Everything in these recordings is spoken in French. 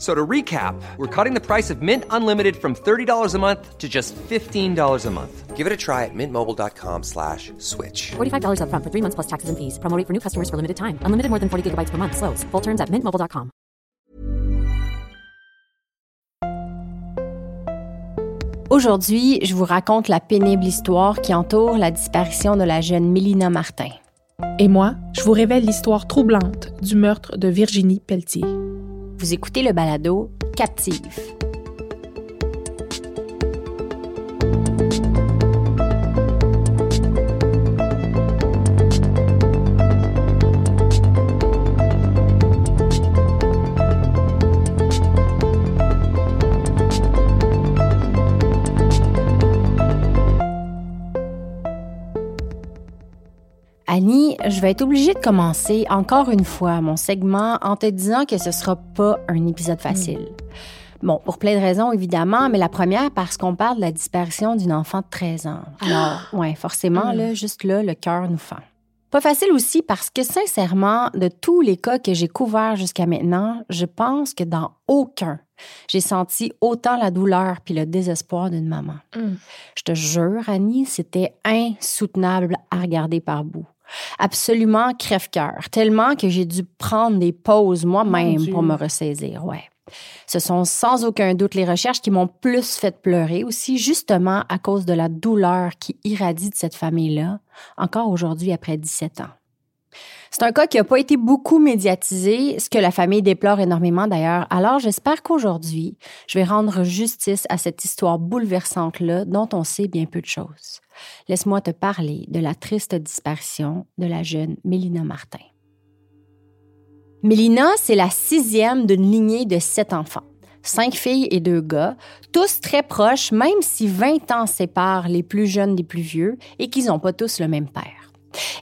So to recap, we're cutting the price of Mint Unlimited from $30 a month to just $15 a month. Give it a try at mintmobile.com slash switch. $45 upfront for three months plus taxes and fees. Promo rate for new customers for limited time. Unlimited more than 40 gigabytes per month. Slows. Full terms at mintmobile.com. Aujourd'hui, je vous raconte la pénible histoire qui entoure la disparition de la jeune Mélina Martin. Et moi, je vous révèle l'histoire troublante du meurtre de Virginie Pelletier. Vous écoutez le balado Captive. Annie, je vais être obligée de commencer encore une fois mon segment en te disant que ce sera pas un épisode facile. Bon, pour plein de raisons, évidemment, mais la première parce qu'on parle de la disparition d'une enfant de 13 ans. Alors, ouais, forcément, là, juste là, le cœur nous fend. Pas facile aussi parce que, sincèrement, de tous les cas que j'ai couverts jusqu'à maintenant, je pense que dans aucun, j'ai senti autant la douleur puis le désespoir d'une maman. Je te jure, Annie, c'était insoutenable à regarder par bout. Absolument crève-cœur, tellement que j'ai dû prendre des pauses moi-même pour me ressaisir, ouais. Ce sont sans aucun doute les recherches qui m'ont plus fait pleurer aussi, justement à cause de la douleur qui irradie de cette famille-là, encore aujourd'hui après 17 ans. C'est un cas qui n'a pas été beaucoup médiatisé, ce que la famille déplore énormément d'ailleurs. Alors j'espère qu'aujourd'hui, je vais rendre justice à cette histoire bouleversante-là dont on sait bien peu de choses. Laisse-moi te parler de la triste disparition de la jeune Mélina Martin. Mélina, c'est la sixième d'une lignée de sept enfants. Cinq filles et deux gars, tous très proches, même si 20 ans séparent les plus jeunes des plus vieux et qu'ils n'ont pas tous le même père.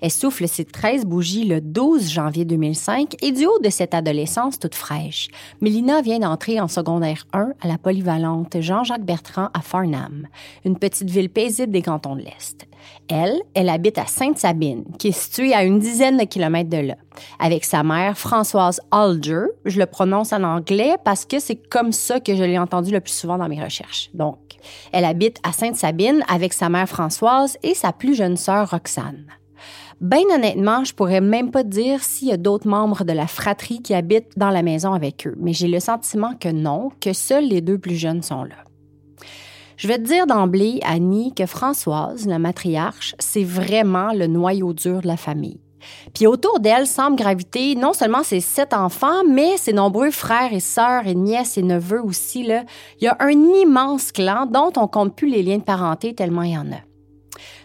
Elle souffle ses 13 bougies le 12 janvier 2005 et du haut de cette adolescence toute fraîche, Mélina vient d'entrer en secondaire 1 à la polyvalente Jean-Jacques Bertrand à Farnham, une petite ville paisible des cantons de l'Est. Elle, elle habite à Sainte-Sabine, qui est située à une dizaine de kilomètres de là, avec sa mère Françoise Alger. Je le prononce en anglais parce que c'est comme ça que je l'ai entendu le plus souvent dans mes recherches. Donc, elle habite à Sainte-Sabine avec sa mère Françoise et sa plus jeune sœur Roxane. Ben honnêtement, je pourrais même pas dire s'il y a d'autres membres de la fratrie qui habitent dans la maison avec eux, mais j'ai le sentiment que non, que seuls les deux plus jeunes sont là. Je vais te dire d'emblée, Annie, que Françoise, la matriarche, c'est vraiment le noyau dur de la famille. Puis autour d'elle semblent graviter non seulement ses sept enfants, mais ses nombreux frères et sœurs et nièces et neveux aussi. Là. Il y a un immense clan dont on compte plus les liens de parenté tellement il y en a.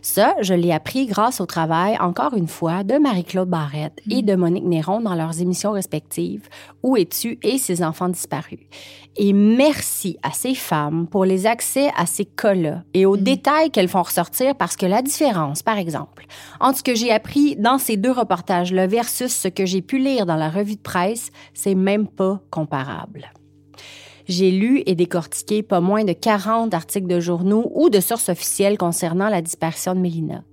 Ça, je l'ai appris grâce au travail, encore une fois, de Marie-Claude Barrette et de Monique Néron dans leurs émissions respectives Où es-tu et ses enfants disparus. Et merci à ces femmes pour les accès à ces cas-là et aux détails qu'elles font ressortir parce que la différence, par exemple, entre ce que j'ai appris dans ces deux reportages-là versus ce que j'ai pu lire dans la revue de presse, c'est même pas comparable. J'ai lu et décortiqué pas moins de 40 articles de journaux ou de sources officielles concernant la disparition de Mélina.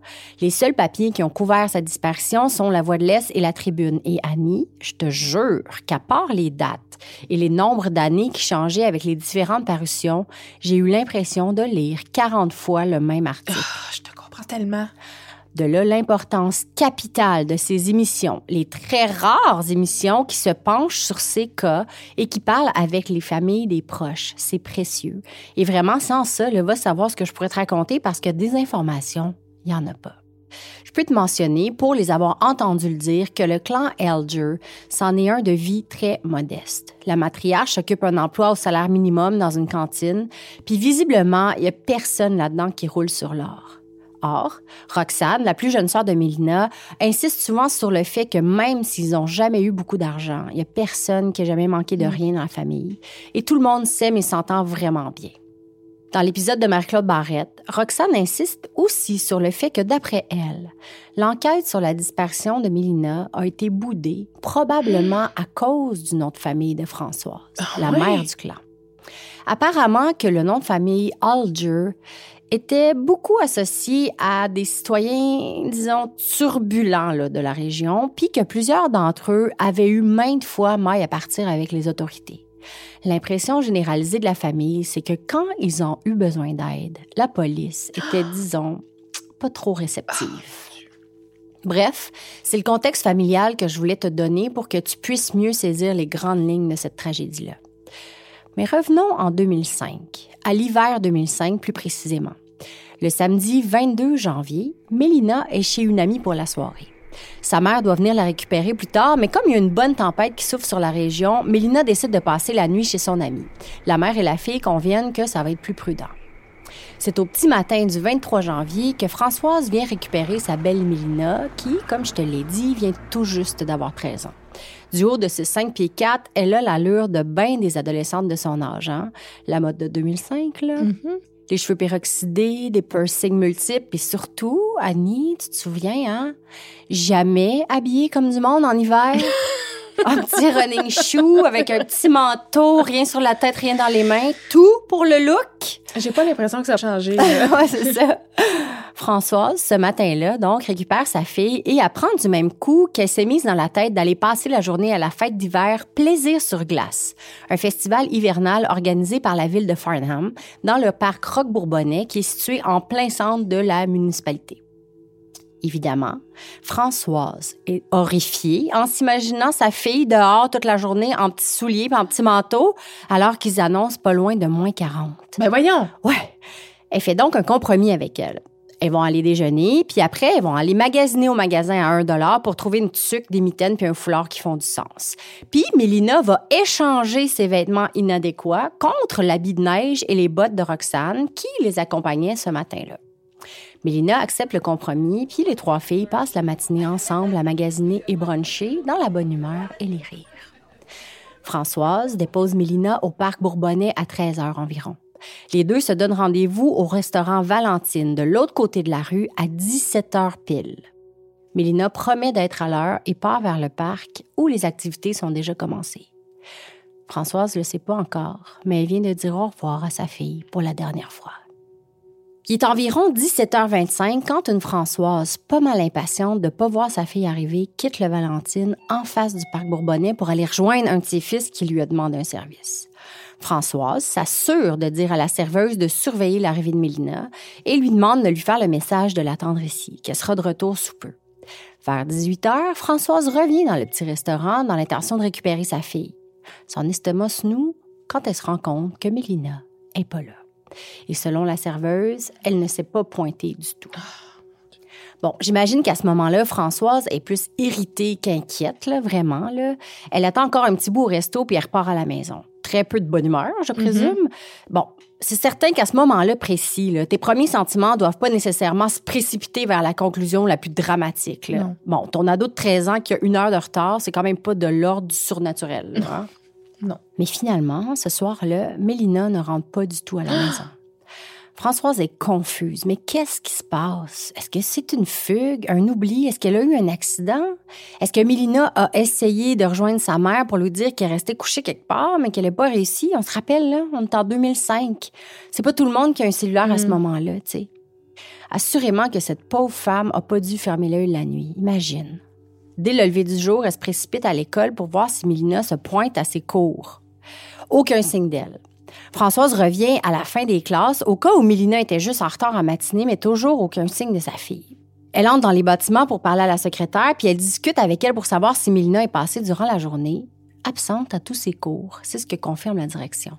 Les seuls papiers qui ont couvert sa disparition sont La Voix de l'Est et La Tribune. Et Annie, je te jure qu'à part les dates et les nombres d'années qui changeaient avec les différentes parutions, j'ai eu l'impression de lire 40 fois le même article. Ah, je te comprends tellement. De là l'importance capitale de ces émissions, les très rares émissions qui se penchent sur ces cas et qui parlent avec les familles des proches. C'est précieux. Et vraiment, sans ça, le va savoir ce que je pourrais te raconter parce que des informations, il n'y en a pas. Je peux te mentionner, pour les avoir entendus le dire, que le clan Elger, c'en est un de vie très modeste. La matriarche occupe un emploi au salaire minimum dans une cantine, puis visiblement, il n'y a personne là-dedans qui roule sur l'or. Or, Roxane, la plus jeune sœur de Mélina, insiste souvent sur le fait que même s'ils n'ont jamais eu beaucoup d'argent, il n'y a personne qui a jamais manqué de rien dans la famille, et tout le monde s'aime et s'entend vraiment bien. Dans l'épisode de Marie-Claude Barrette, Roxane insiste aussi sur le fait que, d'après elle, l'enquête sur la disparition de Mélina a été boudée probablement à cause du nom de famille de Françoise, la mère du clan. Apparemment que le nom de famille Alger était beaucoup associé à des citoyens, disons, turbulents là, de la région, puis que plusieurs d'entre eux avaient eu maintes fois maille à partir avec les autorités. L'impression généralisée de la famille, c'est que quand ils ont eu besoin d'aide, la police était, disons, pas trop réceptive. Bref, c'est le contexte familial que je voulais te donner pour que tu puisses mieux saisir les grandes lignes de cette tragédie-là. Mais revenons en 2005, à l'hiver 2005 plus précisément. Le samedi 22 janvier, Mélina est chez une amie pour la soirée. Sa mère doit venir la récupérer plus tard, mais comme il y a une bonne tempête qui souffle sur la région, Mélina décide de passer la nuit chez son amie. La mère et la fille conviennent que ça va être plus prudent. C'est au petit matin du 23 janvier que Françoise vient récupérer sa belle Mélina, qui, comme je te l'ai dit, vient tout juste d'avoir 13 ans. Du haut de ses 5 pieds 4, elle a l'allure de bien des adolescentes de son âge. Hein? La mode de 2005, là. Les cheveux peroxydés, des piercings multiples, et surtout, Annie, tu te souviens, hein? Jamais habillée comme du monde en hiver. un petit running shoe avec un petit manteau, rien sur la tête, rien dans les mains. Tout pour le look. J'ai pas l'impression que ça a changé. ouais, c'est ça. Françoise, ce matin-là, donc, récupère sa fille et apprend du même coup qu'elle s'est mise dans la tête d'aller passer la journée à la fête d'hiver Plaisir sur glace, un festival hivernal organisé par la ville de Farnham dans le parc Roque-Bourbonnais qui est situé en plein centre de la municipalité. Évidemment, Françoise est horrifiée en s'imaginant sa fille dehors toute la journée en petits souliers et en petits manteaux, alors qu'ils annoncent pas loin de moins 40. Ben voyons. Ouais. Elle fait donc un compromis avec elle. Elles vont aller déjeuner, puis après, elles vont aller magasiner au magasin à 1 dollar pour trouver une tuque, des mitaines puis un foulard qui font du sens. Puis Mélina va échanger ses vêtements inadéquats contre l'habit de neige et les bottes de Roxane qui les accompagnaient ce matin-là. Mélina accepte le compromis, puis les trois filles passent la matinée ensemble à magasiner et bruncher dans la bonne humeur et les rires. Françoise dépose Mélina au parc Bourbonnais à 13 heures environ. Les deux se donnent rendez-vous au restaurant Valentine de l'autre côté de la rue à 17 heures pile. Mélina promet d'être à l'heure et part vers le parc où les activités sont déjà commencées. Françoise ne le sait pas encore, mais elle vient de dire au revoir à sa fille pour la dernière fois. Il est environ 17h25 quand une Françoise, pas mal impatiente de ne pas voir sa fille arriver, quitte le Valentine en face du parc Bourbonnais pour aller rejoindre un ses fils qui lui a demandé un service. Françoise s'assure de dire à la serveuse de surveiller l'arrivée de Mélina et lui demande de lui faire le message de l'attendre ici, qu'elle sera de retour sous peu. Vers 18 h Françoise revient dans le petit restaurant dans l'intention de récupérer sa fille. Son estomac se noue quand elle se rend compte que Mélina est pas là. Et selon la serveuse, elle ne s'est pas pointée du tout. Bon, j'imagine qu'à ce moment-là, Françoise est plus irritée qu'inquiète, là, vraiment. Là. Elle attend encore un petit bout au resto puis elle repart à la maison. Très peu de bonne humeur, je présume. Bon, c'est certain qu'à ce moment-là précis, là, tes premiers sentiments doivent pas nécessairement se précipiter vers la conclusion la plus dramatique. Là. Bon, ton ado de 13 ans qui a une heure de retard, c'est quand même pas de l'ordre du surnaturel. Là, hein? Non. Mais finalement, ce soir-là, Mélina ne rentre pas du tout à la maison. Françoise est confuse. Mais qu'est-ce qui se passe? Est-ce que c'est une fugue, un oubli? Est-ce qu'elle a eu un accident? Est-ce que Mélina a essayé de rejoindre sa mère pour lui dire qu'elle restait couchée quelque part, mais qu'elle n'a pas réussi? On se rappelle, là, on est en 2005. C'est pas tout le monde qui a un cellulaire à ce moment-là, tu sais. Assurément que cette pauvre femme a pas dû fermer l'œil la nuit. Imagine. Dès le lever du jour, elle se précipite à l'école pour voir si Mélina se pointe à ses cours. Aucun signe d'elle. Françoise revient à la fin des classes au cas où Mélina était juste en retard en matinée, mais toujours aucun signe de sa fille. Elle entre dans les bâtiments pour parler à la secrétaire, puis elle discute avec elle pour savoir si Mélina est passée durant la journée, absente à tous ses cours. C'est ce que confirme la direction.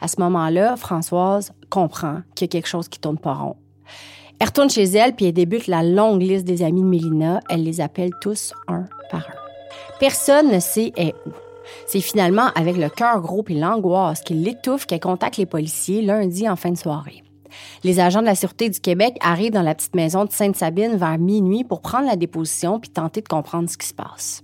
À ce moment-là, Françoise comprend qu'il y a quelque chose qui tourne pas rond. Elle retourne chez elle puis elle débute la longue liste des amis de Mélina. Elle les appelle tous un par un. Personne ne sait où. C'est finalement avec le cœur gros et l'angoisse qui l'étouffe qu'elle contacte les policiers lundi en fin de soirée. Les agents de la Sûreté du Québec arrivent dans la petite maison de Sainte-Sabine vers minuit pour prendre la déposition puis tenter de comprendre ce qui se passe.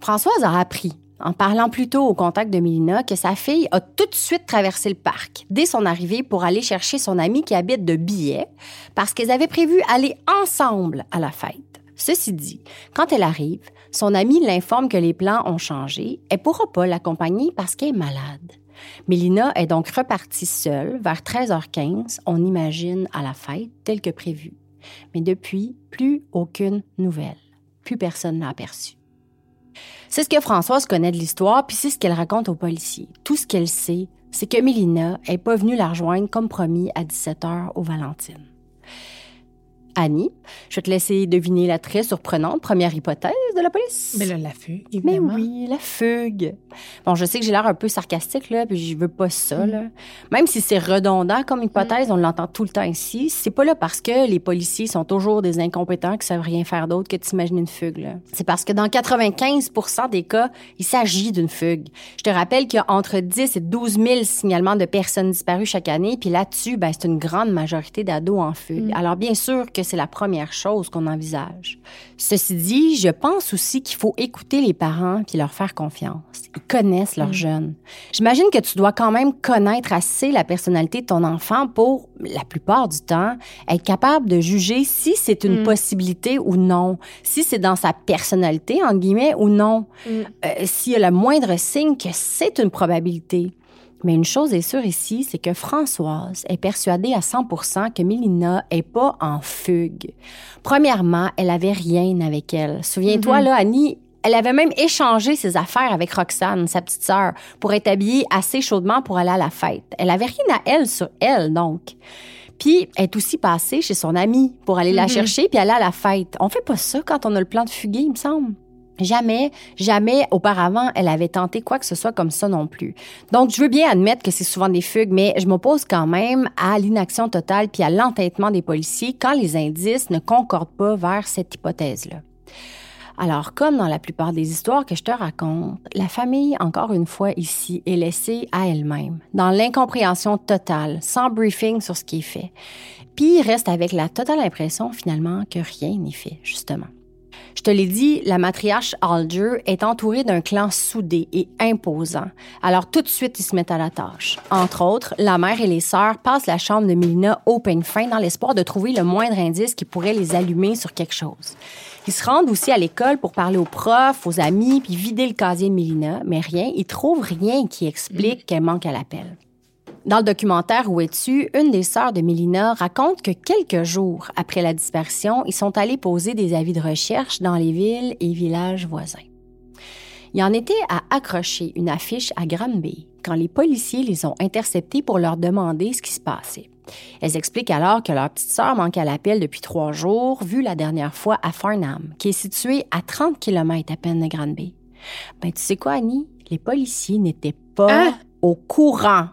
Françoise a appris, en parlant plus tôt au contact de Mélina, que sa fille a tout de suite traversé le parc dès son arrivée pour aller chercher son amie qui habite de billets parce qu'elles avaient prévu aller ensemble à la fête. Ceci dit, quand elle arrive, son amie l'informe que les plans ont changé. Elle pourra pas l'accompagner parce qu'elle est malade. Mélina est donc repartie seule vers 13h15, on imagine, à la fête, tel que prévu. Mais depuis, plus aucune nouvelle. Plus personne n'a aperçu. C'est ce que Françoise connaît de l'histoire, puis c'est ce qu'elle raconte aux policiers. Tout ce qu'elle sait, c'est que Mélina est pas venue la rejoindre comme promis à 17h au Valentine. Annie. Je vais te laisser deviner la très surprenante première hypothèse de la police. Mais là, la fugue, Mais évidemment. oui, la fugue. Bon, je sais que j'ai l'air un peu sarcastique, là, puis je veux pas ça, là. Même si c'est redondant comme hypothèse, on l'entend tout le temps ici, c'est pas là parce que les policiers sont toujours des incompétents qui savent rien faire d'autre que d'imaginer une fugue, là. C'est parce que dans 95 des cas, il s'agit d'une fugue. Je te rappelle qu'il y a entre 10 et 12 000 signalements de personnes disparues chaque année, puis là-dessus, ben, c'est une grande majorité d'ados en fugue. Alors, bien sûr que c'est la première chose qu'on envisage. Ceci dit, je pense aussi qu'il faut écouter les parents puis leur faire confiance. Ils connaissent leurs jeunes. J'imagine que tu dois quand même connaître assez la personnalité de ton enfant pour, la plupart du temps, être capable de juger si c'est une possibilité ou non, si c'est dans sa personnalité, entre guillemets, ou non, Euh, s'il y a le moindre signe que c'est une probabilité. Mais une chose est sûre ici, c'est que Françoise est persuadée à 100% que Mélina est pas en fugue. Premièrement, elle avait rien avec elle. Souviens-toi, là, Annie, elle avait même échangé ses affaires avec Roxane, sa petite sœur, pour être habillée assez chaudement pour aller à la fête. Elle avait rien à elle sur elle, donc. Puis, elle est aussi passée chez son amie pour aller la chercher puis aller à la fête. On fait pas ça quand on a le plan de fuguer, il me semble. Jamais, jamais auparavant, elle avait tenté quoi que ce soit comme ça non plus. Donc, je veux bien admettre que c'est souvent des fugues, mais je m'oppose quand même à l'inaction totale puis à l'entêtement des policiers quand les indices ne concordent pas vers cette hypothèse-là. Alors, comme dans la plupart des histoires que je te raconte, la famille, encore une fois ici, est laissée à elle-même, dans l'incompréhension totale, sans briefing sur ce qui est fait. Puis, reste avec la totale impression, finalement, que rien n'est fait, justement. Je te l'ai dit, la matriarche Alger est entourée d'un clan soudé et imposant. Alors tout de suite, ils se mettent à la tâche. Entre autres, la mère et les sœurs passent la chambre de Mélina au peigne fin dans l'espoir de trouver le moindre indice qui pourrait les allumer sur quelque chose. Ils se rendent aussi à l'école pour parler aux profs, aux amis, puis vider le casier de Mélina, mais rien, ils trouvent rien qui explique qu'elle manque à l'appel. Dans le documentaire Où es-tu, une des sœurs de Mélina raconte que quelques jours après la disparition, ils sont allés poser des avis de recherche dans les villes et villages voisins. Il en était à accrocher une affiche à Granby quand les policiers les ont interceptés pour leur demander ce qui se passait. Elles expliquent alors que leur petite sœur manque à l'appel depuis trois jours, vue la dernière fois à Farnham, qui est situé à 30 km à peine de Granby. Ben, tu sais quoi, Annie? Les policiers n'étaient pas Hein? au courant.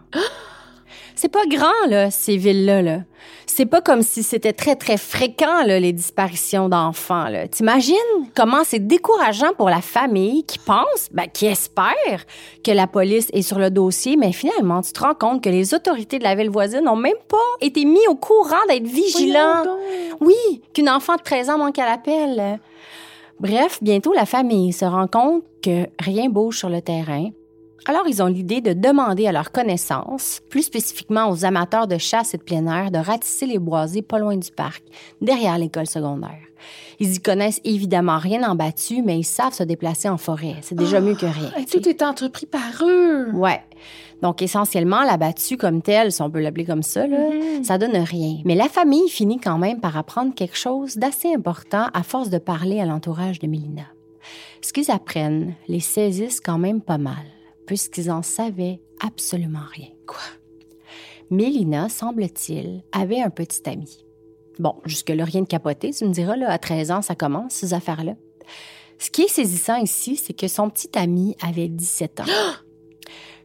C'est pas grand, là, ces villes-là. Là. C'est pas comme si c'était très, très fréquent, là, les disparitions d'enfants. T'imagines comment c'est décourageant pour la famille qui pense, ben, qui espère que la police est sur le dossier, mais finalement, tu te rends compte que les autorités de la ville voisine n'ont même pas été mis au courant d'être vigilants. Donc. Oui, qu'une enfant de 13 ans manque à l'appel. Bref, bientôt, la famille se rend compte que rien bouge sur le terrain. Alors, ils ont l'idée de demander à leurs connaissances, plus spécifiquement aux amateurs de chasse et de plein air, de ratisser les boisés pas loin du parc, derrière l'école secondaire. Ils y connaissent évidemment rien en battu, mais ils savent se déplacer en forêt. C'est déjà mieux que rien. Hey, Tout est entrepris par eux. Ouais. Donc, essentiellement, la battue comme telle, si on peut l'appeler comme ça, là, ça donne rien. Mais la famille finit quand même par apprendre quelque chose d'assez important à force de parler à l'entourage de Mélina. Ce qu'ils apprennent les saisissent quand même pas mal, puisqu'ils en savaient absolument rien. Quoi? Mélina, semble-t-il, avait un petit ami. Bon, jusque-là, rien de capoté, tu me diras, là, à 13 ans, ça commence, ces affaires-là. Ce qui est saisissant ici, c'est que son petit ami avait 17 ans.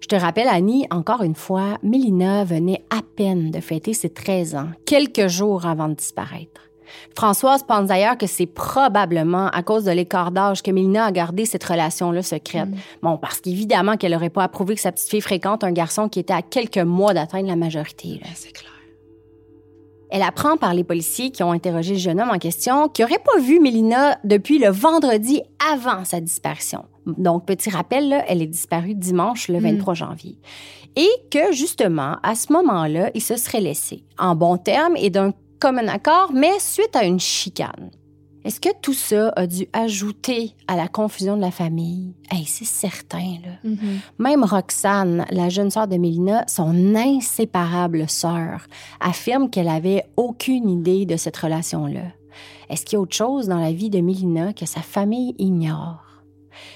Je te rappelle, Annie, encore une fois, Mélina venait à peine de fêter ses 13 ans, quelques jours avant de disparaître. Françoise pense d'ailleurs que c'est probablement à cause de l'écart d'âge que Mélina a gardé cette relation-là secrète. Bon, parce qu'évidemment qu'elle n'aurait pas approuvé que sa petite fille fréquente un garçon qui était à quelques mois d'atteindre la majorité. C'est clair. Elle apprend par les policiers qui ont interrogé le jeune homme en question qu'il n'aurait pas vu Mélina depuis le vendredi avant sa disparition. Donc, petit rappel, là, elle est disparue dimanche le 23 janvier. Et que, justement, à ce moment-là, il se serait laissé, en bon terme et d'un commun accord, mais suite à une chicane. Est-ce que tout ça a dû ajouter à la confusion de la famille? Hey, c'est certain, là. Même Roxane, la jeune sœur de Mélina, son inséparable sœur, affirme qu'elle avait aucune idée de cette relation-là. Est-ce qu'il y a autre chose dans la vie de Mélina que sa famille ignore?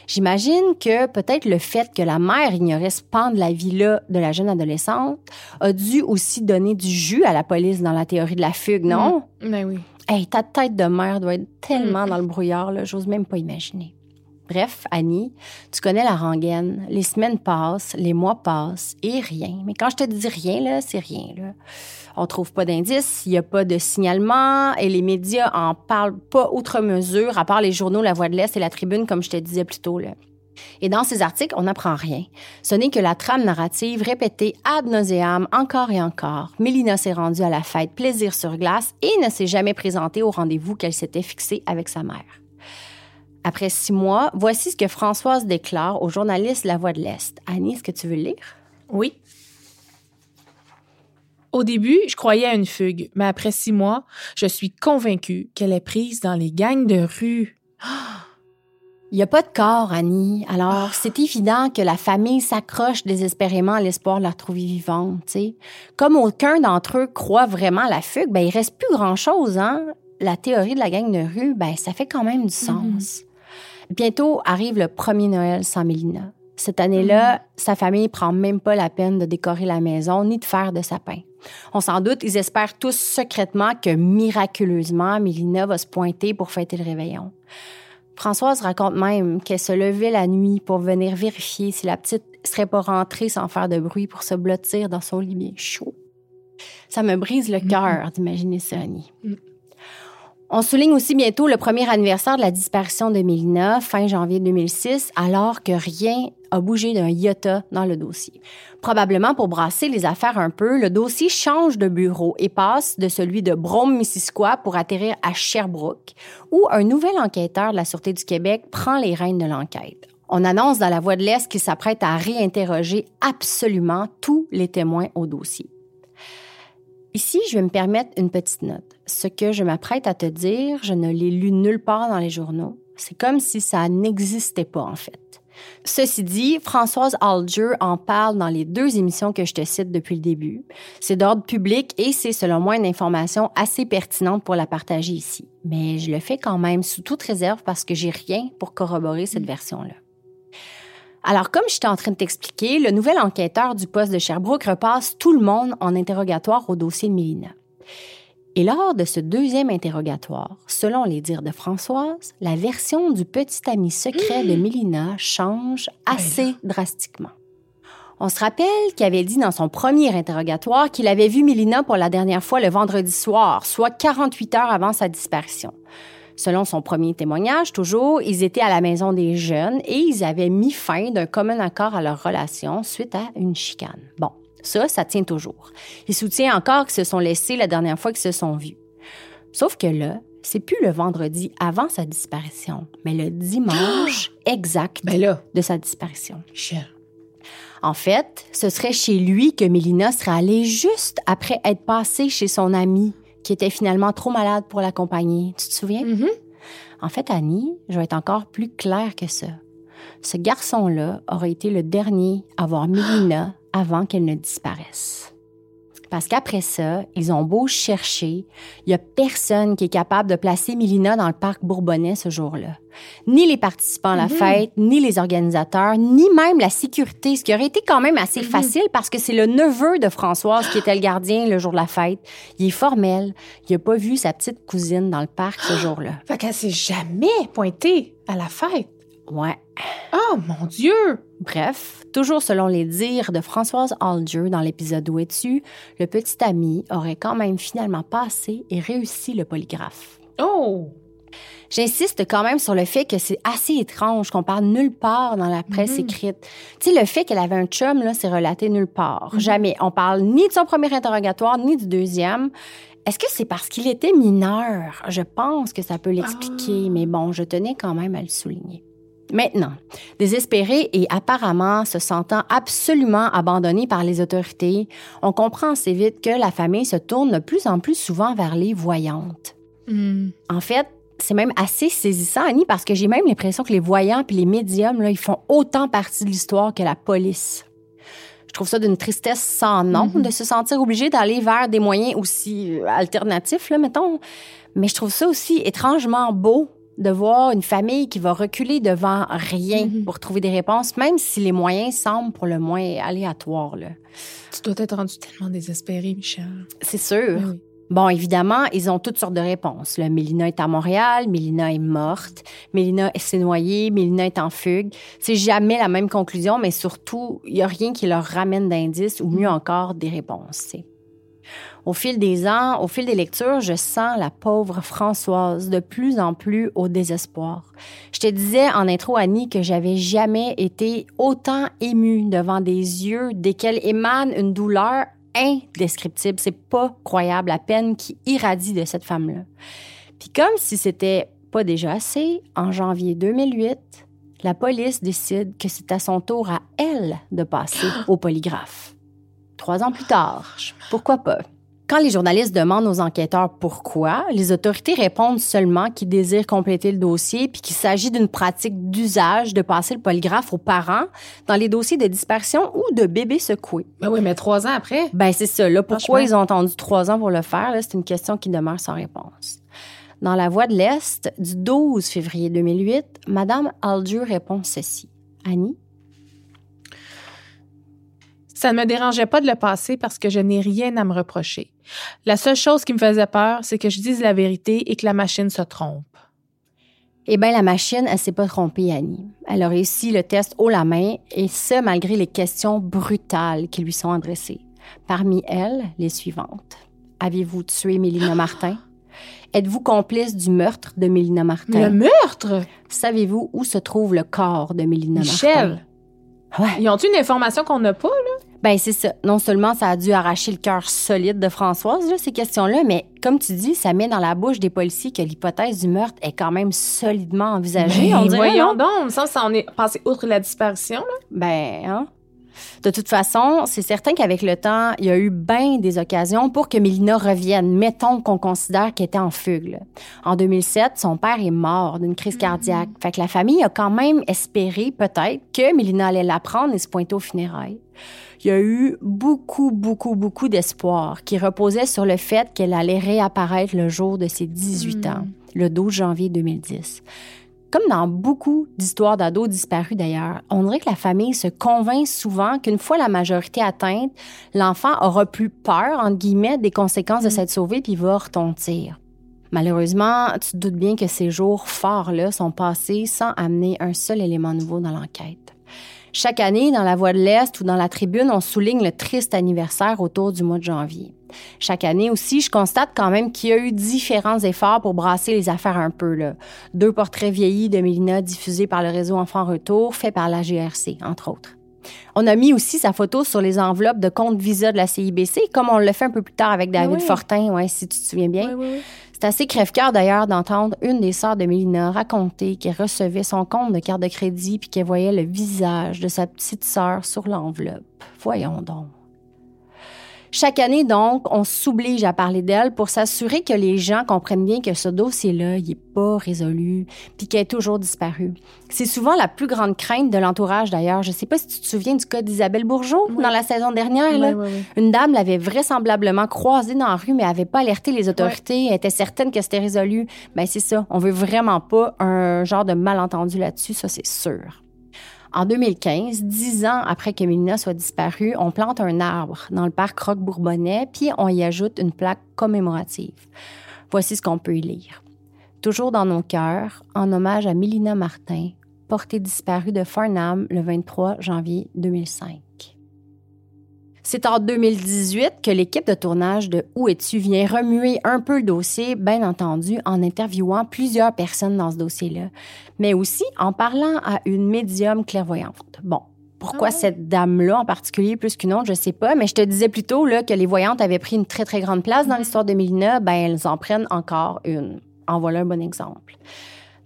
J'imagine que peut-être le fait que la mère ignorait ce pan de la vie-là de la jeune adolescente a dû aussi donner du jus à la police dans la théorie de la fugue, non? Ben oui. Hey, ta tête de mère doit être tellement dans le brouillard, là, j'ose même pas imaginer. Bref, Annie, tu connais la rengaine. Les semaines passent, les mois passent et rien. Mais quand je te dis rien, là, c'est rien. Là. On trouve pas d'indices, il n'y a pas de signalement et les médias en parlent pas outre mesure, à part les journaux La Voix de l'Est et La Tribune, comme je te disais plus tôt. Là. Et dans ces articles, on n'apprend rien. Ce n'est que la trame narrative répétée ad nauseam encore et encore. Mélina s'est rendue à la fête plaisir sur glace et ne s'est jamais présentée au rendez-vous qu'elle s'était fixé avec sa mère. Après six mois, voici ce que Françoise déclare au journaliste La Voix de l'Est. Annie, est-ce que tu veux le lire? Oui. Au début, je croyais à une fugue, mais après six mois, je suis convaincue qu'elle est prise dans les gangs de rue. Il n'y a pas de corps, Annie. Alors, c'est évident que la famille s'accroche désespérément à l'espoir de la retrouver vivante. Comme aucun d'entre eux croit vraiment à la fugue, ben, il reste plus grand-chose, hein. La théorie de la gang de rue, ben, ça fait quand même du sens. Bientôt arrive le premier Noël sans Mélina. Cette année-là, sa famille prend même pas la peine de décorer la maison ni de faire de sapin. On s'en doute, ils espèrent tous secrètement que miraculeusement, Mélina va se pointer pour fêter le réveillon. Françoise raconte même qu'elle se levait la nuit pour venir vérifier si la petite serait pas rentrée sans faire de bruit pour se blottir dans son lit bien chaud. Ça me brise le cœur d'imaginer ça, Annie. On souligne aussi bientôt le premier anniversaire de la disparition de Mélina, fin janvier 2006, alors que rien a bougé d'un iota dans le dossier. Probablement pour brasser les affaires un peu, le dossier change de bureau et passe de celui de Brome-Missisquoi pour atterrir à Sherbrooke, où un nouvel enquêteur de la Sûreté du Québec prend les rênes de l'enquête. On annonce dans la Voix de l'Est qu'il s'apprête à réinterroger absolument tous les témoins au dossier. Ici, je vais me permettre une petite note. Ce que je m'apprête à te dire, je ne l'ai lu nulle part dans les journaux. C'est comme si ça n'existait pas, en fait. Ceci dit, Françoise Alger en parle dans les deux émissions que je te cite depuis le début. C'est d'ordre public et c'est selon moi une information assez pertinente pour la partager ici. Mais je le fais quand même sous toute réserve parce que j'ai rien pour corroborer cette version-là. Alors, comme j'étais en train de t'expliquer, le nouvel enquêteur du poste de Sherbrooke repasse tout le monde en interrogatoire au dossier de Mélina. Et lors de ce deuxième interrogatoire, selon les dires de Françoise, la version du petit ami secret de Mélina change assez drastiquement. On se rappelle qu'il avait dit dans son premier interrogatoire qu'il avait vu Mélina pour la dernière fois le vendredi soir, soit 48 heures avant sa disparition. Selon son premier témoignage, toujours, ils étaient à la maison des jeunes et ils avaient mis fin d'un commun accord à leur relation suite à une chicane. Bon, ça, ça tient toujours. Il soutient encore qu'ils se sont laissés la dernière fois qu'ils se sont vus. Sauf que là, c'est plus le vendredi avant sa disparition, mais le dimanche exact Ben là. de sa disparition. Chien. En fait, ce serait chez lui que Mélina serait allée juste après être passée chez son ami, qui était finalement trop malade pour l'accompagner. Tu te souviens? En fait, Annie, je vais être encore plus claire que ça. Ce garçon-là aurait été le dernier à voir Mélina avant qu'elle ne disparaisse. Parce qu'après ça, ils ont beau chercher, il y a personne qui est capable de placer Mélina dans le parc Bourbonnais ce jour-là. Ni les participants à la fête, ni les organisateurs, ni même la sécurité, ce qui aurait été quand même assez facile parce que c'est le neveu de Françoise qui était le gardien le jour de la fête. Il est formel. Il a pas vu sa petite cousine dans le parc ce jour-là. Fait qu'elle s'est jamais pointée à la fête. Ouais. Oh mon Dieu! Bref, toujours selon les dires de Françoise Alger dans l'épisode où es-tu, le petit ami aurait quand même finalement passé et réussi le polygraphe. Oh! J'insiste quand même sur le fait que c'est assez étrange qu'on parle nulle part dans la presse écrite. Tu sais, le fait qu'elle avait un chum, là, c'est relaté nulle part. Jamais. On parle ni de son premier interrogatoire, ni du deuxième. Est-ce que c'est parce qu'il était mineur? Je pense que ça peut l'expliquer, mais bon, je tenais quand même à le souligner. Maintenant, désespéré et apparemment se sentant absolument abandonné par les autorités, on comprend assez vite que la famille se tourne de plus en plus souvent vers les voyantes. Hmm. En fait, c'est même assez saisissant, Annie, parce que j'ai même l'impression que les voyants puis les médiums, là, ils font autant partie de l'histoire que la police. Je trouve ça d'une tristesse sans nom de se sentir obligé d'aller vers des moyens aussi euh, alternatifs, là, mettons. Mais je trouve ça aussi étrangement beau de voir une famille qui va reculer devant rien pour trouver des réponses, même si les moyens semblent pour le moins aléatoires. là. Tu dois être rendu tellement désespéré, Michel. C'est sûr. Oui, oui. Bon, évidemment, ils ont toutes sortes de réponses. là. Mélina est à Montréal, Mélina est morte, Mélina s'est noyée, Mélina est en fugue. C'est jamais la même conclusion, mais surtout, il n'y a rien qui leur ramène d'indices ou mieux encore des réponses. Au fil des ans, au fil des lectures, je sens la pauvre Françoise de plus en plus au désespoir. Je te disais en intro, Annie, que j'avais jamais été autant émue devant des yeux desquels émane une douleur indescriptible. C'est pas croyable la peine qui irradie de cette femme-là. Puis comme si c'était pas déjà assez, en janvier 2008, la police décide que c'est à son tour à elle de passer au polygraphe. Trois ans plus tard, pourquoi pas? Quand les journalistes demandent aux enquêteurs pourquoi, les autorités répondent seulement qu'ils désirent compléter le dossier puis qu'il s'agit d'une pratique d'usage de passer le polygraphe aux parents dans les dossiers de disparition ou de bébés secoués. Ben oui, mais trois ans après? Ben c'est ça. Là, pourquoi ils ont attendu trois ans pour le faire? C'est une question qui demeure sans réponse. Dans la Voix de l'Est du 12 février 2008, Madame Alger répond ceci. Annie? Ça ne me dérangeait pas de le passer parce que je n'ai rien à me reprocher. La seule chose qui me faisait peur, c'est que je dise la vérité et que la machine se trompe. Eh bien, la machine, elle s'est pas trompée, Annie. Elle a réussi le test haut la main, et ce, malgré les questions brutales qui lui sont adressées. Parmi elles, les suivantes. Avez-vous tué Mélina Martin? Êtes-vous complice du meurtre de Mélina Martin? Le meurtre! Savez-vous où se trouve le corps de Mélina Martin? Michel! Ouais. Ils ont une information qu'on n'a pas, là? Ben c'est ça. Non seulement ça a dû arracher le cœur solide de Françoise, là, ces questions-là, mais comme tu dis, ça met dans la bouche des policiers que l'hypothèse du meurtre est quand même solidement envisagée. on Ben, dirait, voyons non? donc, il me semble ça en est passé outre la disparition, là. Ben, hein? De toute façon, c'est certain qu'avec le temps, il y a eu bien des occasions pour que Mélina revienne. Mettons qu'on considère qu'elle était en fugue. là. En 2007, son père est mort d'une crise cardiaque. Fait que la famille a quand même espéré, peut-être, que Mélina allait l'apprendre et se pointer aux funérailles. Il y a eu beaucoup, beaucoup, beaucoup d'espoir qui reposait sur le fait qu'elle allait réapparaître le jour de ses 18 ans, le 12 janvier 2010. Comme dans beaucoup d'histoires d'ados disparus d'ailleurs, on dirait que la famille se convainc souvent qu'une fois la majorité atteinte, l'enfant aura plus peur, entre guillemets, des conséquences de s'être sauvé puis va retentir. Malheureusement, tu te doutes bien que ces jours forts-là sont passés sans amener un seul élément nouveau dans l'enquête. Chaque année, dans la Voix de l'Est ou dans la Tribune, on souligne le triste anniversaire autour du mois de janvier. Chaque année aussi, je constate quand même qu'il y a eu différents efforts pour brasser les affaires un peu. Là. Deux portraits vieillis de Mélina diffusés par le réseau Enfants Retour, fait par la GRC, entre autres. On a mis aussi sa photo sur les enveloppes de compte Visa de la CIBC, comme on le fait un peu plus tard avec David oui. Fortin, ouais, si tu te souviens bien. Oui, oui. C'est assez crève-cœur d'ailleurs d'entendre une des sœurs de Mélina raconter qu'elle recevait son compte de carte de crédit puis qu'elle voyait le visage de sa petite sœur sur l'enveloppe. Voyons donc. Chaque année, donc, on s'oblige à parler d'elle pour s'assurer que les gens comprennent bien que ce dossier-là, il n'est pas résolu, puis qu'elle est toujours disparue. C'est souvent la plus grande crainte de l'entourage, d'ailleurs. Je ne sais pas si tu te souviens du cas d'Isabelle Bourgeot dans la saison dernière. là. Oui. Une dame l'avait vraisemblablement croisée dans la rue, mais avait pas alerté les autorités. Elle était certaine que c'était résolu. Ben c'est ça. On veut vraiment pas un genre de malentendu là-dessus, ça c'est sûr. En 2015, dix ans après que Mélina soit disparue, on plante un arbre dans le parc Roque-Bourbonnais, puis on y ajoute une plaque commémorative. Voici ce qu'on peut y lire. Toujours dans nos cœurs, en hommage à Mélina Martin, portée disparue de Farnham le 23 janvier 2005. C'est en 2018 que l'équipe de tournage de Où es-tu vient remuer un peu le dossier, bien entendu, en interviewant plusieurs personnes dans ce dossier-là, mais aussi en parlant à une médium clairvoyante. Bon, pourquoi Ah. cette dame-là en particulier plus qu'une autre, je sais pas, mais je te disais plutôt là, que les voyantes avaient pris une très, très grande place dans l'histoire de Mélina, ben elles en prennent encore une. En voilà un bon exemple.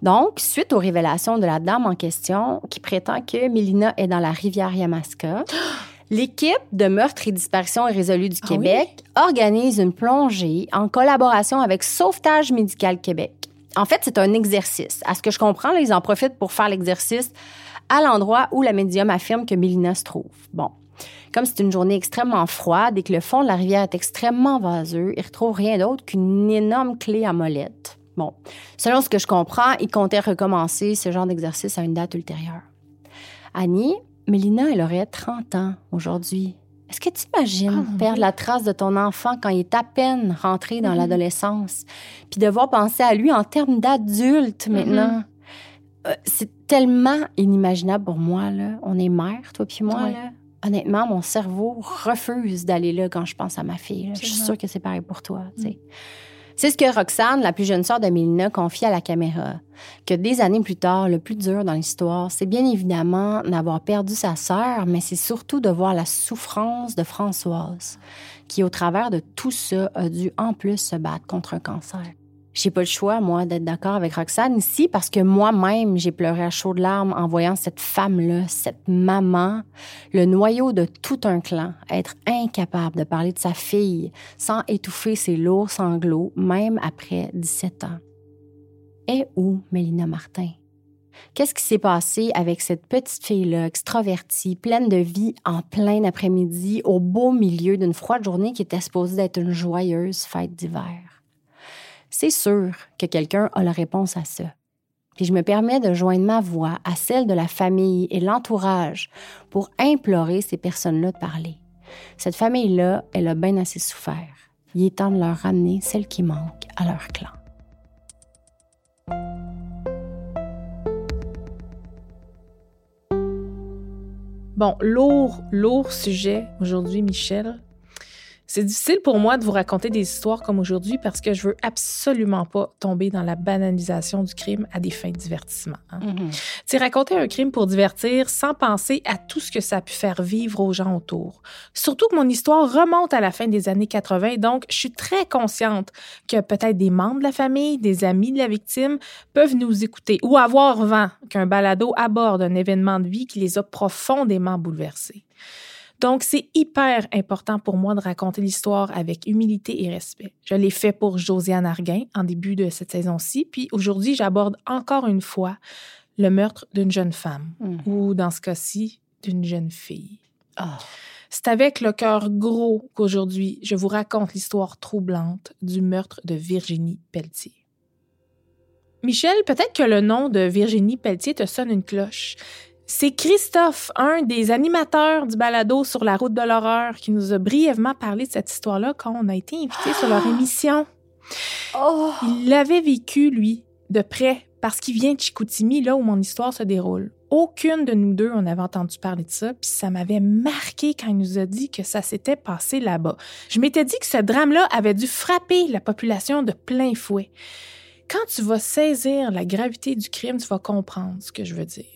Donc, suite aux révélations de la dame en question, qui prétend que Mélina est dans la rivière Yamaska, l'équipe de meurtre et disparition irrésolue du Ah Québec organise une plongée en collaboration avec Sauvetage médical Québec. En fait, c'est un exercice. À ce que je comprends, là, ils en profitent pour faire l'exercice à l'endroit où la médium affirme que Mélina se trouve. Bon. Comme c'est une journée extrêmement froide et que le fond de la rivière est extrêmement vaseux, ils retrouvent rien d'autre qu'une énorme clé à molette. Bon. Selon ce que je comprends, ils comptaient recommencer ce genre d'exercice à une date ultérieure. Annie, Mélina, elle aurait 30 ans aujourd'hui. Est-ce que tu imagines Ah, perdre la trace de ton enfant quand il est à peine rentré dans l'adolescence, puis devoir penser à lui en termes d'adulte maintenant? Euh, c'est tellement inimaginable pour moi, là. On est mère, toi puis moi, là. Honnêtement, mon cerveau refuse d'aller là quand je pense à ma fille. là. Je suis sûre que c'est pareil pour toi, tu sais. C'est ce que Roxane, la plus jeune sœur de Mélina, confie à la caméra. Que des années plus tard, le plus dur dans l'histoire, c'est bien évidemment d'avoir perdu sa sœur, mais c'est surtout de voir la souffrance de Françoise, qui, au travers de tout ça, a dû en plus se battre contre un cancer. J'ai pas le choix, moi, d'être d'accord avec Roxane ici parce que moi-même, j'ai pleuré à chaudes larmes en voyant cette femme-là, cette maman, le noyau de tout un clan, être incapable de parler de sa fille sans étouffer ses lourds sanglots, même après 17 ans. Et où, Mélina Martin? Qu'est-ce qui s'est passé avec cette petite fille-là, extravertie, pleine de vie, en plein après-midi, au beau milieu d'une froide journée qui était supposée d'être une joyeuse fête d'hiver? C'est sûr que quelqu'un a la réponse à ça. Puis je me permets de joindre ma voix à celle de la famille et l'entourage pour implorer ces personnes-là de parler. Cette famille-là, elle a bien assez souffert. Il est temps de leur ramener celle qui manque à leur clan. Bon, lourd, lourd sujet aujourd'hui, Michel. C'est difficile pour moi de vous raconter des histoires comme aujourd'hui parce que je veux absolument pas tomber dans la banalisation du crime à des fins de divertissement. hein. C'est raconter un crime pour divertir sans penser à tout ce que ça a pu faire vivre aux gens autour. Surtout que mon histoire remonte à la fin des années 80, donc je suis très consciente que peut-être des membres de la famille, des amis de la victime peuvent nous écouter ou avoir vent qu'un balado aborde un événement de vie qui les a profondément bouleversés. Donc, c'est hyper important pour moi de raconter l'histoire avec humilité et respect. Je l'ai fait pour Josiane Arguin en début de cette saison-ci, puis aujourd'hui, j'aborde encore une fois le meurtre d'une jeune femme, Mhm. ou dans ce cas-ci, d'une jeune fille. Ah. C'est avec le cœur gros qu'aujourd'hui, je vous raconte l'histoire troublante du meurtre de Virginie Pelletier. Michel, peut-être que le nom de Virginie Pelletier te sonne une cloche. C'est Christophe, un des animateurs du balado sur la route de l'horreur, qui nous a brièvement parlé de cette histoire-là quand on a été invité sur leur émission. Oh! Il l'avait vécu, lui, de près, parce qu'il vient de Chicoutimi, là où mon histoire se déroule. Aucune de nous deux, on avait entendu parler de ça, puis ça m'avait marqué quand il nous a dit que ça s'était passé là-bas. Je m'étais dit que ce drame-là avait dû frapper la population de plein fouet. Quand tu vas saisir la gravité du crime, tu vas comprendre ce que je veux dire.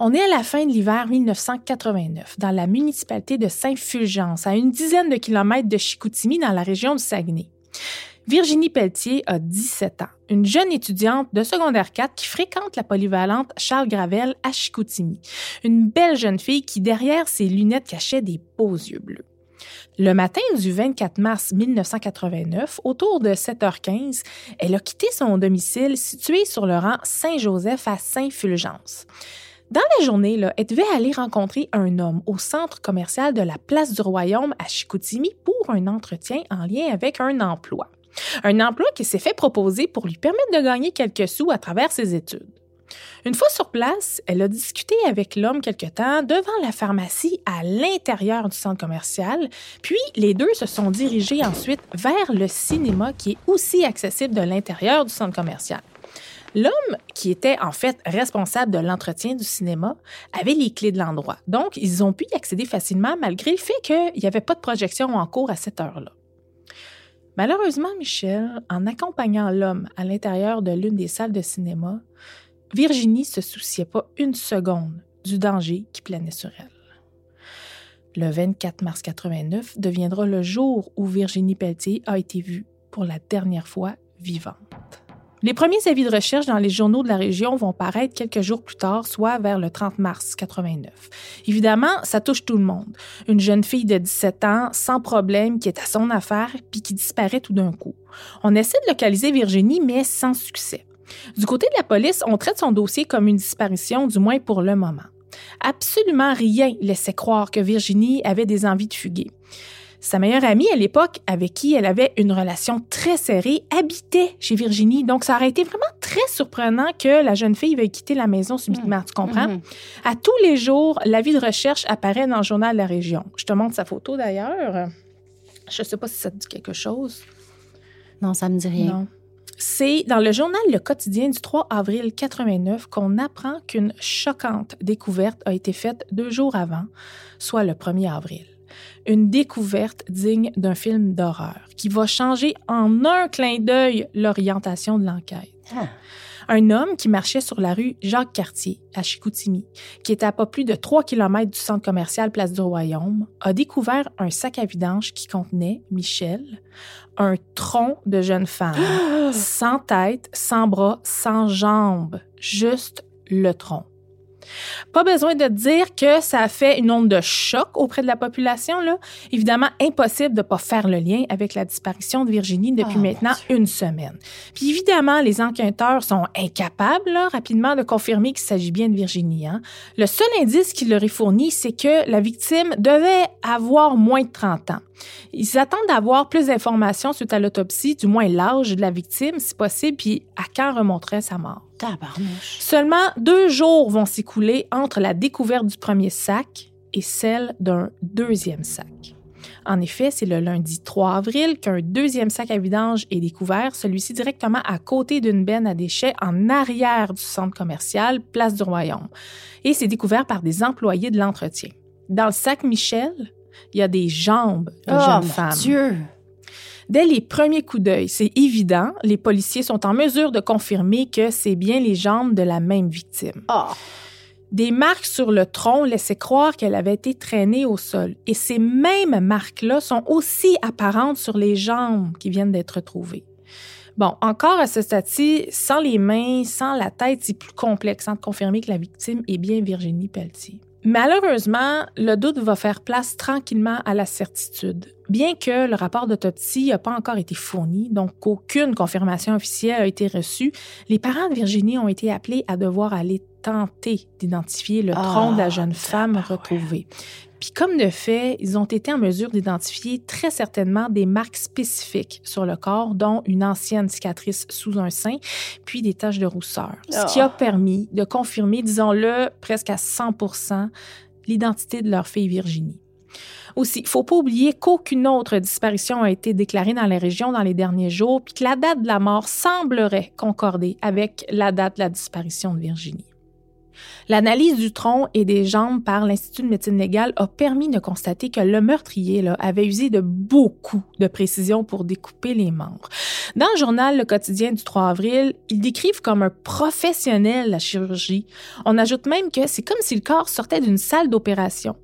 On est à la fin de l'hiver 1989, dans la municipalité de Saint-Fulgence, à une dizaine de kilomètres de Chicoutimi, dans la région du Saguenay. Virginie Pelletier a 17 ans, une jeune étudiante de secondaire 4 qui fréquente la polyvalente Charles Gravel à Chicoutimi. Une belle jeune fille qui, derrière ses lunettes, cachait des beaux yeux bleus. Le matin du 24 mars 1989, autour de 7h15, elle a quitté son domicile situé sur le rang Saint-Joseph à Saint-Fulgence. Dans la journée, là, elle devait aller rencontrer un homme au centre commercial de la Place du Royaume à Chicoutimi pour un entretien en lien avec un emploi. Un emploi qui s'est fait proposer pour lui permettre de gagner quelques sous à travers ses études. Une fois sur place, elle a discuté avec l'homme quelque temps devant la pharmacie à l'intérieur du centre commercial, puis les deux se sont dirigés ensuite vers le cinéma qui est aussi accessible de l'intérieur du centre commercial. L'homme, qui était en fait responsable de l'entretien du cinéma, avait les clés de l'endroit. Donc, ils ont pu y accéder facilement malgré le fait qu'il n'y avait pas de projection en cours à cette heure-là. Malheureusement, Michel, en accompagnant l'homme à l'intérieur de l'une des salles de cinéma, Virginie se souciait pas une seconde du danger qui planait sur elle. Le 24 mars 89 deviendra le jour où Virginie Pelletier a été vue pour la dernière fois vivante. Les premiers avis de recherche dans les journaux de la région vont paraître quelques jours plus tard, soit vers le 30 mars 89. Évidemment, ça touche tout le monde. Une jeune fille de 17 ans, sans problème, qui est à son affaire, puis qui disparaît tout d'un coup. On essaie de localiser Virginie, mais sans succès. Du côté de la police, on traite son dossier comme une disparition, du moins pour le moment. Absolument rien laissait croire que Virginie avait des envies de fuguer. Sa meilleure amie à l'époque, avec qui elle avait une relation très serrée, habitait chez Virginie. Donc, ça aurait été vraiment très surprenant que la jeune fille veuille quitter la maison subitement. Tu comprends? Mhm. À tous les jours, l'avis de recherche apparaît dans le journal de la région. Je te montre sa photo d'ailleurs. Je ne sais pas si ça te dit quelque chose. Non, ça me dit rien. Non. C'est dans le journal Le Quotidien du 3 avril 89 qu'on apprend qu'une choquante découverte a été faite deux jours avant, soit le 1er avril. Une découverte digne d'un film d'horreur qui va changer en un clin d'œil l'orientation de l'enquête. Ah. Un homme qui marchait sur la rue Jacques-Cartier, à Chicoutimi, qui était à pas plus de 3 km du centre commercial Place du Royaume, a découvert un sac à vidange qui contenait, Michel, un tronc de jeune femme, sans tête, sans bras, sans jambes, juste le tronc. Pas besoin de dire que ça a fait une onde de choc auprès de la population. Là. Évidemment, impossible de ne pas faire le lien avec la disparition de Virginie depuis Oh, maintenant une semaine. Puis évidemment, les enquêteurs sont incapables là, rapidement de confirmer qu'il s'agit bien de Virginie. hein. Le seul indice qu'il leur est fourni, c'est que la victime devait avoir moins de 30 ans. Ils attendent d'avoir plus d'informations suite à l'autopsie, du moins l'âge de la victime, si possible, puis à quand remonterait sa mort. Tabarnouche. Seulement deux jours vont s'écouler entre la découverte du premier sac et celle d'un deuxième sac. En effet, c'est le lundi 3 avril qu'un deuxième sac à vidange est découvert, celui-ci directement à côté d'une benne à déchets en arrière du centre commercial Place du Royaume. Et c'est découvert par des employés de l'entretien. Dans le sac Michel, il y a des jambes de Oh, jeune mon femme. Dieu! Dès les premiers coups d'œil, c'est évident, les policiers sont en mesure de confirmer que c'est bien les jambes de la même victime. Oh. Des marques sur le tronc laissaient croire qu'elle avait été traînée au sol. Et ces mêmes marques-là sont aussi apparentes sur les jambes qui viennent d'être retrouvées. Bon, encore à ce stade-ci, sans les mains, sans la tête, c'est plus complexe sans de confirmer que la victime est bien Virginie Pelletier. Malheureusement, le doute va faire place tranquillement à la certitude. Bien que le rapport d'autopsie n'a pas encore été fourni, donc qu'aucune confirmation officielle a été reçue, les parents de Virginie ont été appelés à devoir aller tenter d'identifier le Ah, tronc de la jeune femme retrouvée. Puis comme de fait, ils ont été en mesure d'identifier très certainement des marques spécifiques sur le corps, dont une ancienne cicatrice sous un sein, puis des taches de rousseur. Ce qui a permis de confirmer, disons-le, presque à 100 l'identité de leur fille Virginie. Aussi, il faut pas oublier qu'aucune autre disparition a été déclarée dans la région dans les derniers jours, puis que la date de la mort semblerait concorder avec la date de la disparition de Virginie. L'analyse du tronc et des jambes par l'Institut de médecine légale a permis de constater que le meurtrier avait usé de beaucoup de précision pour découper les membres. Dans le journal Le Quotidien du 3 avril, ils décrivent comme un professionnel la chirurgie. On ajoute même que c'est comme si le corps sortait d'une salle d'opération.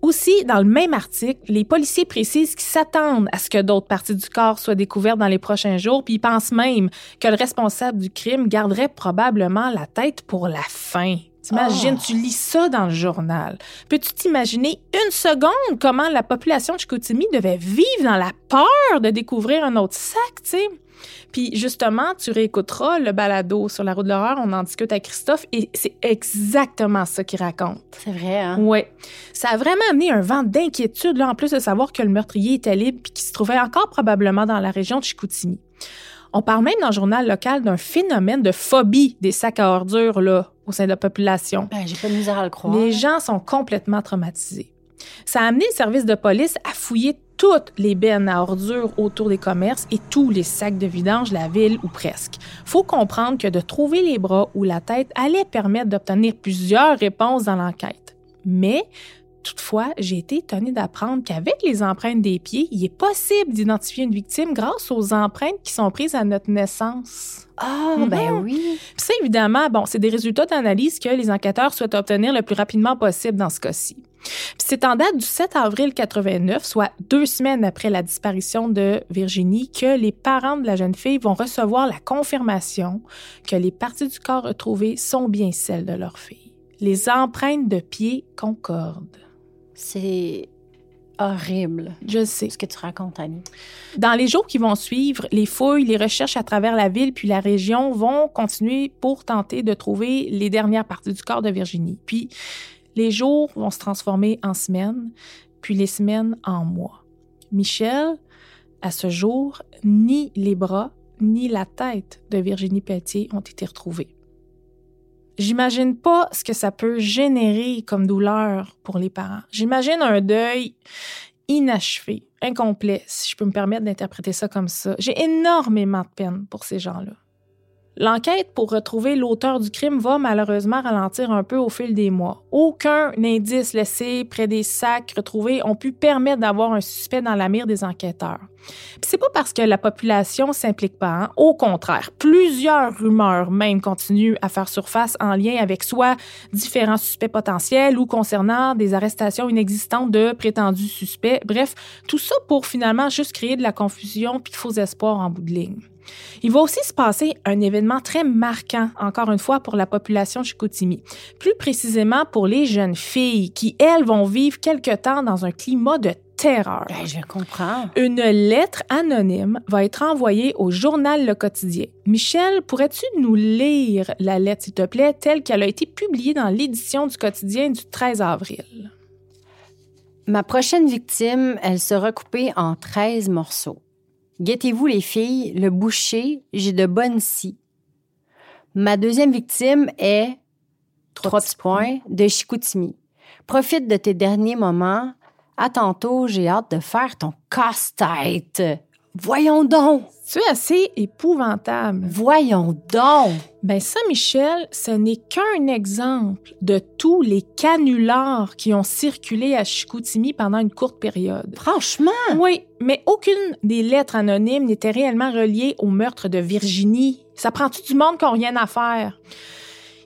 Aussi, dans le même article, les policiers précisent qu'ils s'attendent à ce que d'autres parties du corps soient découvertes dans les prochains jours, puis ils pensent même que le responsable du crime garderait probablement la tête pour la fin. T'imagines, tu lis ça dans le journal. Peux-tu t'imaginer une seconde comment la population de Chicoutimi devait vivre dans la peur de découvrir un autre sac, tu sais? Puis justement, tu réécouteras le balado sur la route de l'horreur, on en discute avec Christophe, et c'est exactement ça qu'il raconte. C'est vrai, hein? Oui. Ça a vraiment amené un vent d'inquiétude, là, en plus de savoir que le meurtrier était libre puis qu'il se trouvait encore probablement dans la région de Chicoutimi. On parle même dans le journal local d'un phénomène de phobie des sacs à ordures là, au sein de la population. Ben, j'ai pas de misère à le croire. Les gens sont complètement traumatisés. Ça a amené le service de police à fouiller toutes les bennes à ordures autour des commerces et tous les sacs de vidange de la ville ou presque. Faut comprendre que de trouver les bras ou la tête allait permettre d'obtenir plusieurs réponses dans l'enquête. Mais Toutefois, j'ai été étonnée d'apprendre qu'avec les empreintes des pieds, il est possible d'identifier une victime grâce aux empreintes qui sont prises à notre naissance. Ah, ben Mhm. oui. Puis ça, évidemment, bon, c'est des résultats d'analyse que les enquêteurs souhaitent obtenir le plus rapidement possible dans ce cas-ci. Puis c'est en date du 7 avril 89, soit deux semaines après la disparition de Virginie, que les parents de la jeune fille vont recevoir la confirmation que les parties du corps retrouvées sont bien celles de leur fille. Les empreintes de pieds concordent. C'est horrible Je sais. ce que tu racontes, Annie. Dans les jours qui vont suivre, les fouilles, les recherches à travers la ville puis la région vont continuer pour tenter de trouver les dernières parties du corps de Virginie. Puis les jours vont se transformer en semaines, puis les semaines en mois. Michel, à ce jour, ni les bras ni la tête de Virginie Pelletier ont été retrouvés. J'imagine pas ce que ça peut générer comme douleur pour les parents. J'imagine un deuil inachevé, incomplet, si je peux me permettre d'interpréter ça comme ça. J'ai énormément de peine pour ces gens-là. L'enquête pour retrouver l'auteur du crime va malheureusement ralentir un peu au fil des mois. Aucun indice laissé près des sacs retrouvés ont pu permettre d'avoir un suspect dans la mire des enquêteurs. C'est pas parce que la population s'implique pas, hein. au contraire, plusieurs rumeurs même continuent à faire surface en lien avec soit différents suspects potentiels ou concernant des arrestations inexistantes de prétendus suspects. Bref, tout ça pour finalement juste créer de la confusion puis de faux espoirs en bout de ligne. Il va aussi se passer un événement très marquant, encore une fois, pour la population Chicoutimi. Plus précisément pour les jeunes filles qui, elles, vont vivre quelque temps dans un climat de terreur. Ben, je comprends. Une lettre anonyme va être envoyée au journal Le Quotidien. Michel, pourrais-tu nous lire la lettre, s'il te plaît, telle qu'elle a été publiée dans l'édition du quotidien du 13 avril? Ma prochaine victime, elle sera coupée en 13 morceaux. Guettez-vous les filles, le boucher, j'ai de bonnes scies. Ma deuxième victime est, trois petits points, de Chicoutimi. Profite de tes derniers moments. À tantôt, j'ai hâte de faire ton casse-tête. Voyons donc! C'est assez épouvantable. Voyons donc! Ben ça, Michel, ce n'est qu'un exemple de tous les canulars qui ont circulé à Chicoutimi pendant une courte période. Franchement! Oui, mais aucune des lettres anonymes n'était réellement reliée au meurtre de Virginie. Ça prend-tu du monde qui n'a rien à faire?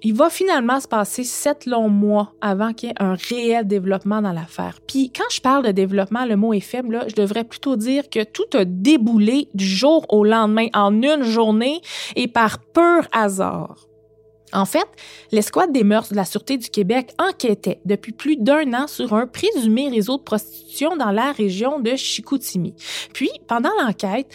Il va finalement se passer sept longs mois avant qu'il y ait un réel développement dans l'affaire. Puis quand je parle de développement, le mot est faible, je devrais plutôt dire que tout a déboulé du jour au lendemain, en une journée et par pur hasard. En fait, l'escouade des mœurs de la Sûreté du Québec enquêtait depuis plus d'un an sur un présumé réseau de prostitution dans la région de Chicoutimi. Puis, pendant l'enquête,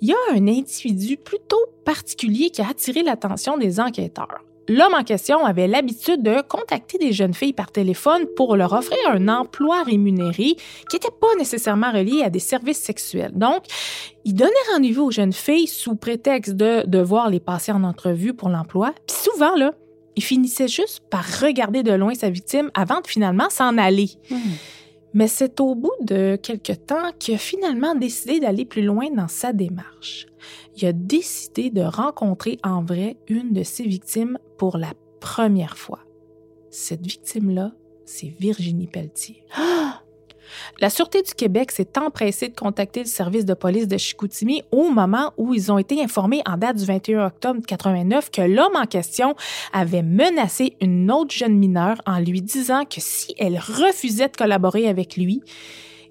il y a un individu plutôt particulier qui a attiré l'attention des enquêteurs. L'homme en question avait l'habitude de contacter des jeunes filles par téléphone pour leur offrir un emploi rémunéré qui n'était pas nécessairement relié à des services sexuels. Donc, il donnait rendez-vous aux jeunes filles sous prétexte de devoir les passer en entrevue pour l'emploi. Puis souvent, là, il finissait juste par regarder de loin sa victime avant de finalement s'en aller. Mais c'est au bout de quelques temps qu'il a finalement décidé d'aller plus loin dans sa démarche. Il a décidé de rencontrer en vrai une de ses victimes pour la première fois. Cette victime-là, c'est Virginie Pelletier. La Sûreté du Québec s'est empressée de contacter le service de police de Chicoutimi au moment où ils ont été informés en date du 21 octobre 89 que l'homme en question avait menacé une autre jeune mineure en lui disant que si elle refusait de collaborer avec lui,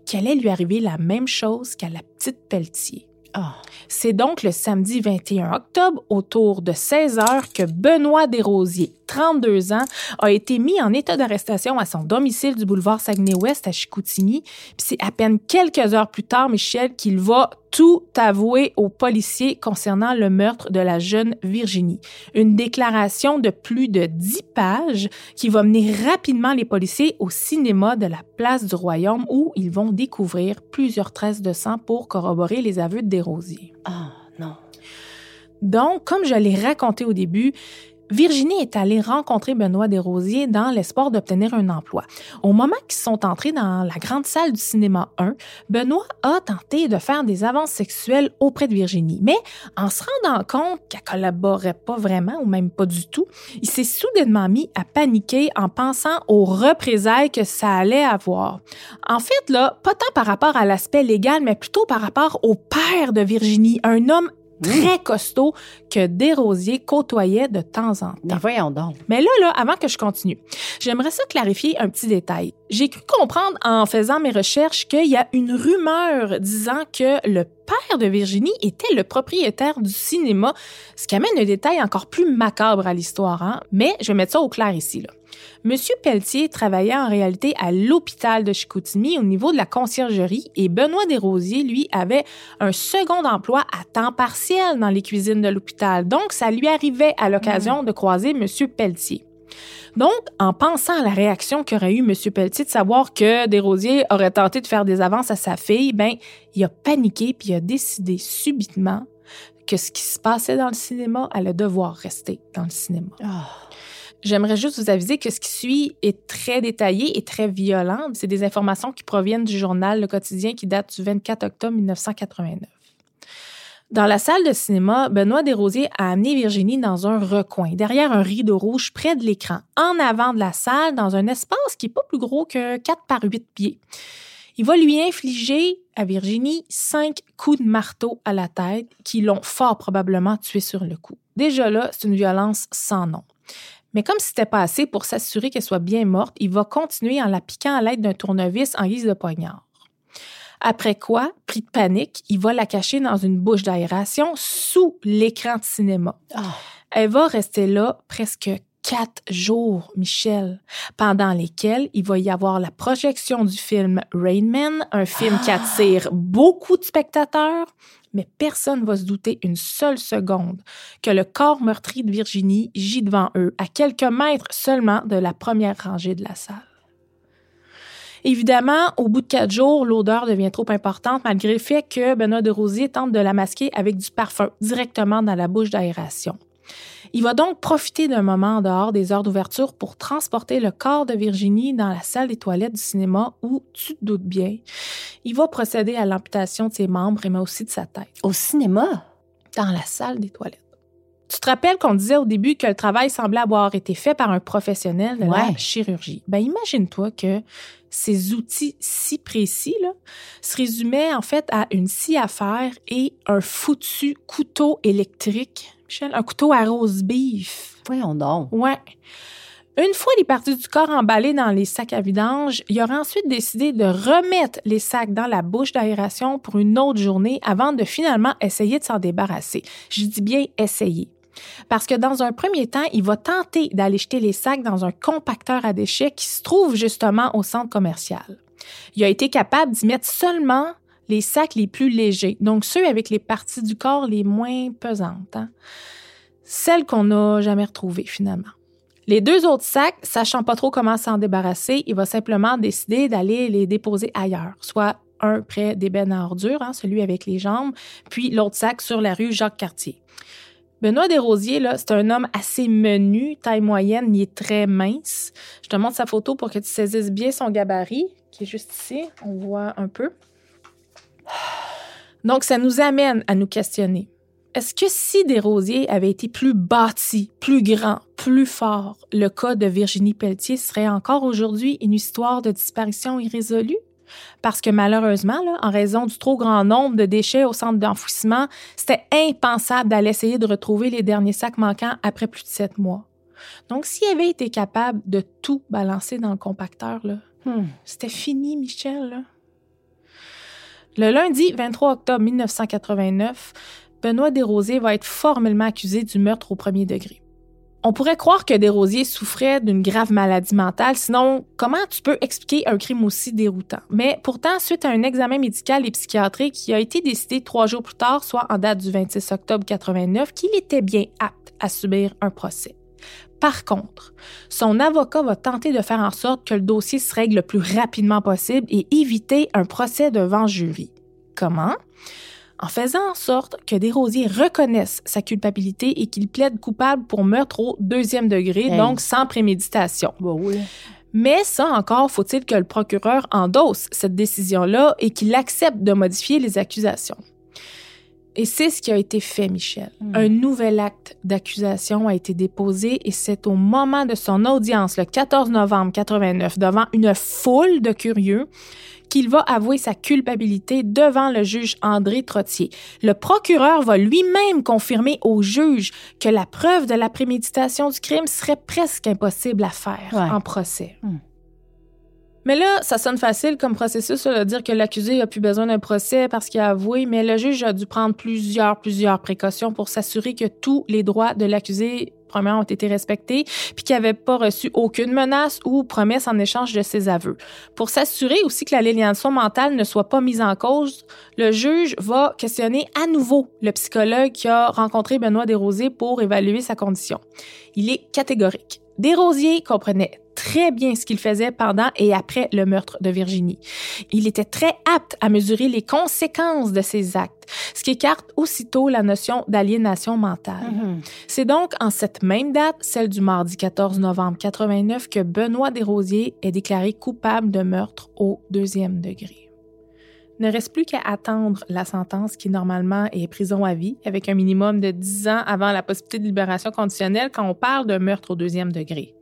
qu'il allait lui arriver la même chose qu'à la petite Pelletier. Ah. C'est donc le samedi 21 octobre, autour de 16 heures, que Benoît Desrosiers, 32 ans, a été mis en état d'arrestation à son domicile du boulevard Saguenay-Ouest à Chicoutimi. Puis c'est à peine quelques heures plus tard, Michel, qu'il va tout avouer aux policiers concernant le meurtre de la jeune Virginie. Une déclaration de plus de 10 pages qui va mener rapidement les policiers au cinéma de la place du Royaume où ils vont découvrir plusieurs traces de sang pour corroborer les aveux de Desrosiers. Ah, non. Donc, comme je l'ai raconté au début, Virginie est allée rencontrer Benoît Desrosiers dans l'espoir d'obtenir un emploi. Au moment qu'ils sont entrés dans la grande salle du cinéma 1, Benoît a tenté de faire des avances sexuelles auprès de Virginie, mais en se rendant compte qu'elle collaborait pas vraiment ou même pas du tout, il s'est soudainement mis à paniquer en pensant aux représailles que ça allait avoir. En fait, là, pas tant par rapport à l'aspect légal, mais plutôt par rapport au père de Virginie, un homme très costaud que Desrosiers côtoyait de temps en temps. Mais voyons donc. Mais là, là, avant que je continue, j'aimerais ça clarifier un petit détail. J'ai cru comprendre en faisant mes recherches qu'il y a une rumeur disant que le père de Virginie était le propriétaire du cinéma, ce qui amène un détail encore plus macabre à l'histoire. Hein? Mais je vais mettre ça au clair ici. Là. Monsieur Pelletier travaillait en réalité à l'hôpital de Chicoutimi au niveau de la conciergerie et Benoît Desrosiers, lui, avait un second emploi à temps partiel dans les cuisines de l'hôpital. Donc, ça lui arrivait à l'occasion de croiser Monsieur Pelletier. Donc, en pensant à la réaction qu'aurait eu M. Pelletier de savoir que Desrosiers aurait tenté de faire des avances à sa fille, ben, il a paniqué puis il a décidé subitement que ce qui se passait dans le cinéma allait devoir rester dans le cinéma. J'aimerais juste vous aviser que ce qui suit est très détaillé et très violent. C'est des informations qui proviennent du journal Le Quotidien qui date du 24 octobre 1989. Dans la salle de cinéma, Benoît Desrosiers a amené Virginie dans un recoin, derrière un rideau rouge près de l'écran, en avant de la salle, dans un espace qui n'est pas plus gros que 4 par 8 pieds. Il va lui infliger à Virginie cinq coups de marteau à la tête qui l'ont fort probablement tué sur le coup. Déjà là, c'est une violence sans nom. Mais comme c'était pas assez pour s'assurer qu'elle soit bien morte, il va continuer en la piquant à l'aide d'un tournevis en guise de poignard. Après quoi, pris de panique, il va la cacher dans une bouche d'aération sous l'écran de cinéma. Elle va rester là presque quatre jours, Michel, pendant lesquels il va y avoir la projection du film Rain Man, un film qui attire beaucoup de spectateurs, mais personne ne va se douter une seule seconde que le corps meurtri de Virginie gît devant eux, à quelques mètres seulement de la première rangée de la salle. Évidemment, au bout de quatre jours, l'odeur devient trop importante malgré le fait que Benoît de Rosier tente de la masquer avec du parfum directement dans la bouche d'aération. Il va donc profiter d'un moment en dehors des heures d'ouverture pour transporter le corps de Virginie dans la salle des toilettes du cinéma où, tu te doutes bien, il va procéder à l'amputation de ses membres mais aussi de sa tête. Au cinéma? Dans la salle des toilettes. Tu te rappelles qu'on disait au début que le travail semblait avoir été fait par un professionnel de la chirurgie? Ben imagine-toi que ces outils si précis là, se résumaient en fait à une scie à fer et un foutu couteau électrique. Michel, un couteau à rose beef. Voyons donc. Ouais. Une fois les parties du corps emballées dans les sacs à vidange, il aurait ensuite décidé de remettre les sacs dans la bouche d'aération pour une autre journée avant de finalement essayer de s'en débarrasser. Je dis bien essayer. Parce que dans un premier temps, il va tenter d'aller jeter les sacs dans un compacteur à déchets qui se trouve justement au centre commercial. Il a été capable d'y mettre seulement les sacs les plus légers, donc ceux avec les parties du corps les moins pesantes. hein. Celles qu'on n'a jamais retrouvées finalement. Les deux autres sacs, sachant pas trop comment s'en débarrasser, il va simplement décider d'aller les déposer ailleurs, soit un près des bennes à ordures, hein, celui avec les jambes, puis l'autre sac sur la rue Jacques-Cartier. Benoît Desrosiers, là, c'est un homme assez menu, taille moyenne, il est très mince. Je te montre sa photo pour que tu saisisses bien son gabarit, qui est juste ici. On voit un peu. Donc, ça nous amène à nous questionner. Est-ce que si Desrosiers avait été plus bâti, plus grand, plus fort, le cas de Virginie Pelletier serait encore aujourd'hui une histoire de disparition irrésolue? Parce que malheureusement, là, en raison du trop grand nombre de déchets au centre d'enfouissement, c'était impensable d'aller essayer de retrouver les derniers sacs manquants après plus de sept mois. Donc, s'il avait été capable de tout balancer dans le compacteur, là, Hmm. c'était fini, Michel. là. Le lundi 23 octobre 1989, Benoît Desrosiers va être formellement accusé du meurtre au premier degré. On pourrait croire que Desrosiers souffrait d'une grave maladie mentale, sinon comment tu peux expliquer un crime aussi déroutant? Mais pourtant, suite à un examen médical et psychiatrique qui a été décidé trois jours plus tard, soit en date du 26 octobre 89, qu'il était bien apte à subir un procès. Par contre, son avocat va tenter de faire en sorte que le dossier se règle le plus rapidement possible et éviter un procès devant jury. Comment? En faisant en sorte que Desrosiers reconnaisse sa culpabilité et qu'il plaide coupable pour meurtre au deuxième degré, Hey. donc sans préméditation. Oui. Mais ça encore, faut-il que le procureur endosse cette décision-là et qu'il accepte de modifier les accusations. Et c'est ce qui a été fait, Michel. Hmm. Un nouvel acte d'accusation a été déposé et c'est au moment de son audience, le 14 novembre 89, devant une foule de curieux, qu'il va avouer sa culpabilité devant le juge André Trottier. Le procureur va lui-même confirmer au juge que la preuve de la préméditation du crime serait presque impossible à faire Ouais. en procès. Hmm. Mais là, ça sonne facile comme processus de dire que l'accusé a plus besoin d'un procès parce qu'il a avoué, mais le juge a dû prendre plusieurs, plusieurs précautions pour s'assurer que tous les droits de l'accusé ont été respectés, puis qu'il n'avait pas reçu aucune menace ou promesse en échange de ses aveux. Pour s'assurer aussi que la l'aliénation mentale ne soit pas mise en cause, le juge va questionner à nouveau le psychologue qui a rencontré Benoît Desrosiers pour évaluer sa condition. Il est catégorique. Desrosiers comprenait très bien ce qu'il faisait pendant et après le meurtre de Virginie. Il était très apte à mesurer les conséquences de ses actes, ce qui écarte aussitôt la notion d'aliénation mentale. Mhm. C'est donc en cette même date, celle du mardi 14 novembre 89, que Benoît Desrosiers est déclaré coupable de meurtre au deuxième degré. Ne reste plus qu'à attendre la sentence qui normalement est prison à vie, avec un minimum de 10 ans avant la possibilité de libération conditionnelle quand on parle de meurtre au deuxième degré.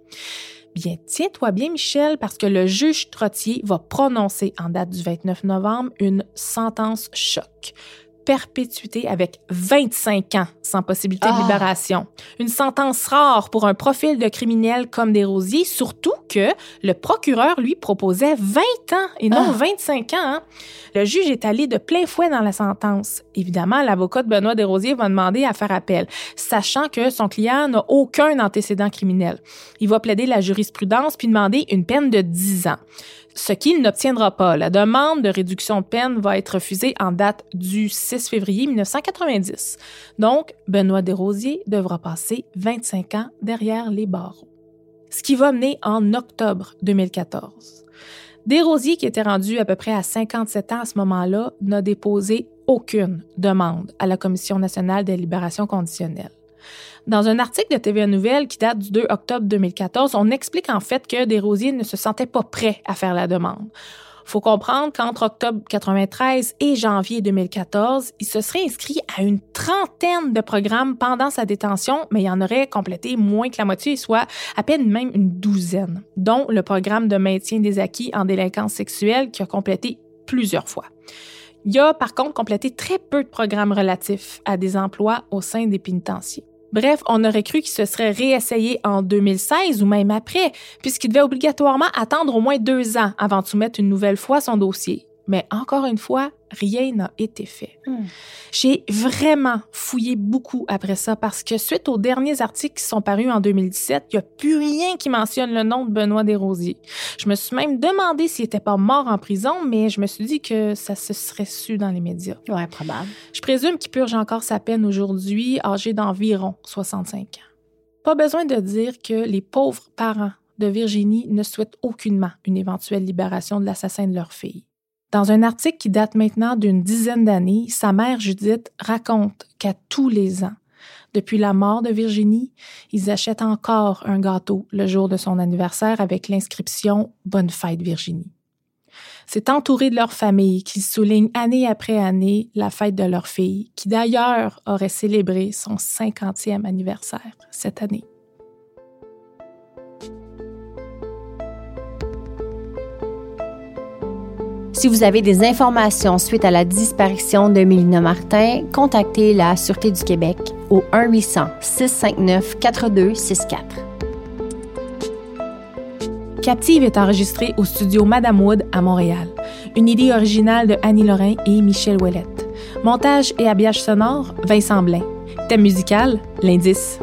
Bien, tiens-toi bien, Michel, parce que le juge Trottier va prononcer en date du 29 novembre une sentence choc. Perpétuité avec 25 ans sans possibilité de Ah. libération. Une sentence rare pour un profil de criminel comme Desrosiers, surtout que le procureur lui proposait 20 ans et non Ah. 25 ans. hein. Le juge est allé de plein fouet dans la sentence. Évidemment, l'avocat de Benoît Desrosiers va demander à faire appel, sachant que son client n'a aucun antécédent criminel. Il va plaider la jurisprudence puis demander une peine de 10 ans. Ce qu'il n'obtiendra pas. La demande de réduction de peine va être refusée en date du 6 février 1990. Donc, Benoît Desrosiers devra passer 25 ans derrière les barreaux. Ce qui va mener en octobre 2014. Desrosiers, qui était rendu à peu près à 57 ans à ce moment-là, n'a déposé aucune demande à la Commission nationale des libérations conditionnelles. Dans un article de TVA Nouvelle qui date du 2 octobre 2014, on explique en fait que Desrosiers ne se sentait pas prêt à faire la demande. Faut comprendre qu'entre octobre 93 et janvier 2014, il se serait inscrit à une trentaine de programmes pendant sa détention, mais il en aurait complété moins que la moitié, soit à peine même une douzaine, dont le programme de maintien des acquis en délinquance sexuelle qui a complété plusieurs fois. Il a par contre complété très peu de programmes relatifs à des emplois au sein des pénitenciers. Bref, on aurait cru qu'il se serait réessayé en 2016 ou même après, puisqu'il devait obligatoirement attendre au moins deux ans avant de soumettre une nouvelle fois son dossier. Mais encore une fois, rien n'a été fait. Hmm. J'ai vraiment fouillé beaucoup après ça parce que suite aux derniers articles qui sont parus en 2017, il n'y a plus rien qui mentionne le nom de Benoît Desrosiers. Je me suis même demandé s'il n'était pas mort en prison, mais je me suis dit que ça se serait su dans les médias. Ouais, probable. Je présume qu'il purge encore sa peine aujourd'hui, âgé d'environ 65 ans. Pas besoin de dire que les pauvres parents de Virginie ne souhaitent aucunement une éventuelle libération de l'assassin de leur fille. Dans un article qui date maintenant d'une dizaine d'années, sa mère Judith raconte qu'à tous les ans, depuis la mort de Virginie, ils achètent encore un gâteau le jour de son anniversaire avec l'inscription Bonne fête Virginie. C'est entouré de leur famille qu'ils soulignent année après année la fête de leur fille, qui d'ailleurs aurait célébré son 50e anniversaire cette année. Si vous avez des informations suite à la disparition de Mélina Martin, contactez la Sûreté du Québec au 1-800-659-4264. Captive est enregistrée au studio Madame Wood à Montréal. Une idée originale de Annie Lorrain et Michel Ouellette. Montage et habillage sonore, Vincent Blain. Thème musical, L'indice.